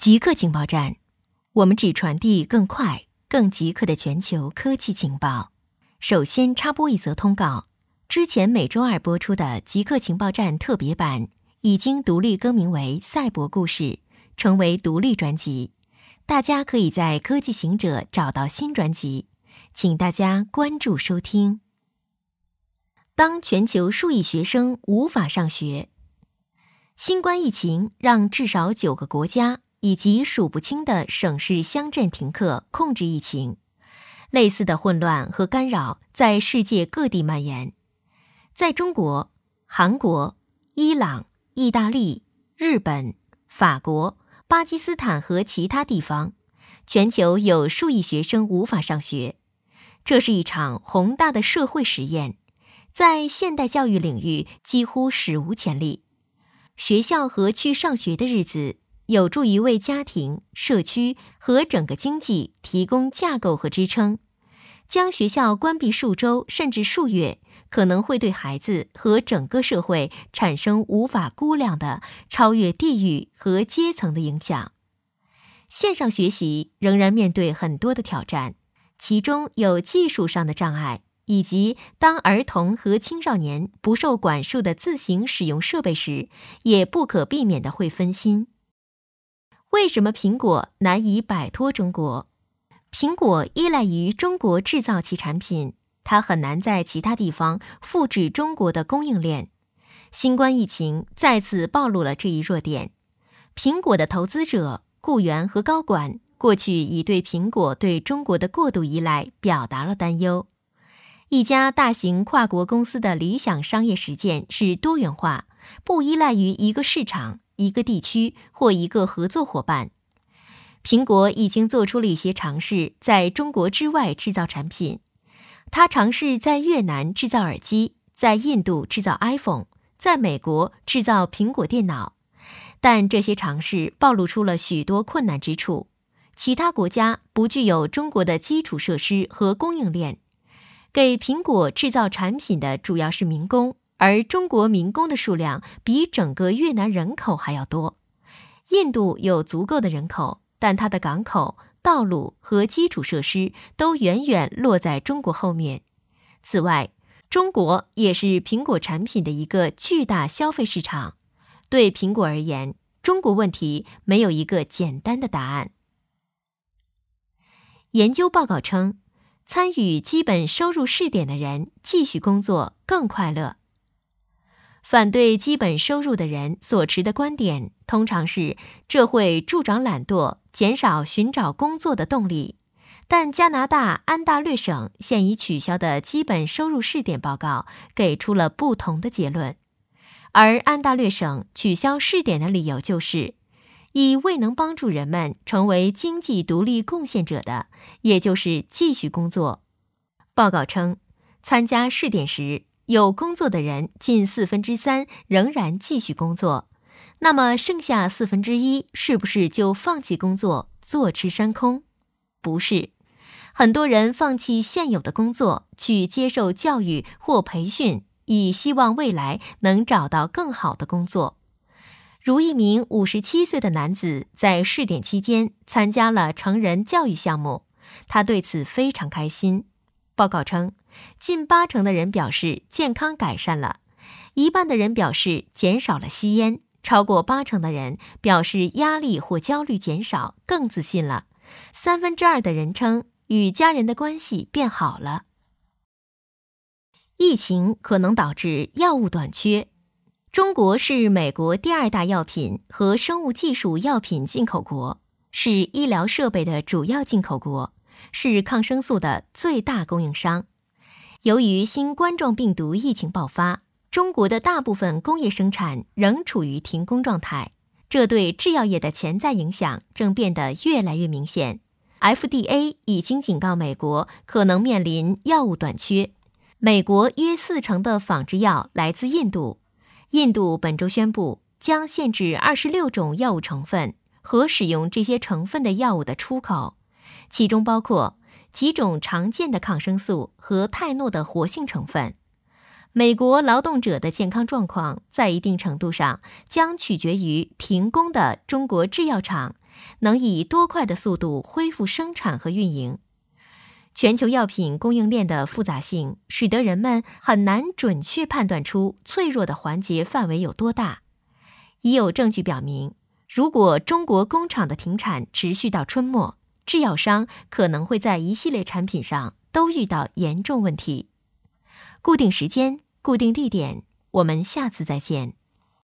极客情报站，我们只传递更快、更极客的全球科技情报。首先插播一则通告：之前每周二播出的《极客情报站》特别版已经独立更名为《赛博故事》，成为独立专辑。大家可以在科技行者找到新专辑，请大家关注收听。当全球数亿学生无法上学，新冠疫情让至少九个国家。以及数不清的省市乡镇停课控制疫情，类似的混乱和干扰在世界各地蔓延。在中国、韩国、伊朗、意大利、日本、法国、巴基斯坦和其他地方，全球有数亿学生无法上学。这是一场宏大的社会实验，在现代教育领域几乎史无前例。学校和去上学的日子。有助于为家庭、社区和整个经济提供架构和支撑。将学校关闭数周甚至数月，可能会对孩子和整个社会产生无法估量的、超越地域和阶层的影响。线上学习仍然面对很多的挑战，其中有技术上的障碍，以及当儿童和青少年不受管束的自行使用设备时，也不可避免的会分心。为什么苹果难以摆脱中国？苹果依赖于中国制造其产品，它很难在其他地方复制中国的供应链。新冠疫情再次暴露了这一弱点。苹果的投资者、雇员和高管过去已对苹果对中国的过度依赖表达了担忧。一家大型跨国公司的理想商业实践是多元化，不依赖于一个市场。一个地区或一个合作伙伴，苹果已经做出了一些尝试，在中国之外制造产品。他尝试在越南制造耳机，在印度制造 iPhone，在美国制造苹果电脑。但这些尝试暴露出了许多困难之处。其他国家不具有中国的基础设施和供应链，给苹果制造产品的主要是民工。而中国民工的数量比整个越南人口还要多。印度有足够的人口，但它的港口、道路和基础设施都远远落在中国后面。此外，中国也是苹果产品的一个巨大消费市场。对苹果而言，中国问题没有一个简单的答案。研究报告称，参与基本收入试点的人继续工作更快乐。反对基本收入的人所持的观点通常是，这会助长懒惰，减少寻找工作的动力。但加拿大安大略省现已取消的基本收入试点报告给出了不同的结论，而安大略省取消试点的理由就是，以未能帮助人们成为经济独立贡献者的，也就是继续工作。报告称，参加试点时。有工作的人，近四分之三仍然继续工作，那么剩下四分之一是不是就放弃工作，坐吃山空？不是，很多人放弃现有的工作，去接受教育或培训，以希望未来能找到更好的工作。如一名五十七岁的男子在试点期间参加了成人教育项目，他对此非常开心。报告称。近八成的人表示健康改善了，一半的人表示减少了吸烟，超过八成的人表示压力或焦虑减少，更自信了。三分之二的人称与家人的关系变好了。疫情可能导致药物短缺。中国是美国第二大药品和生物技术药品进口国，是医疗设备的主要进口国，是抗生素的最大供应商。由于新冠状病毒疫情爆发，中国的大部分工业生产仍处于停工状态，这对制药业的潜在影响正变得越来越明显。FDA 已经警告美国可能面临药物短缺。美国约四成的仿制药来自印度，印度本周宣布将限制二十六种药物成分和使用这些成分的药物的出口，其中包括。几种常见的抗生素和泰诺的活性成分，美国劳动者的健康状况在一定程度上将取决于停工的中国制药厂能以多快的速度恢复生产和运营。全球药品供应链的复杂性，使得人们很难准确判断出脆弱的环节范围有多大。已有证据表明，如果中国工厂的停产持续到春末，制药商可能会在一系列产品上都遇到严重问题。固定时间，固定地点，我们下次再见。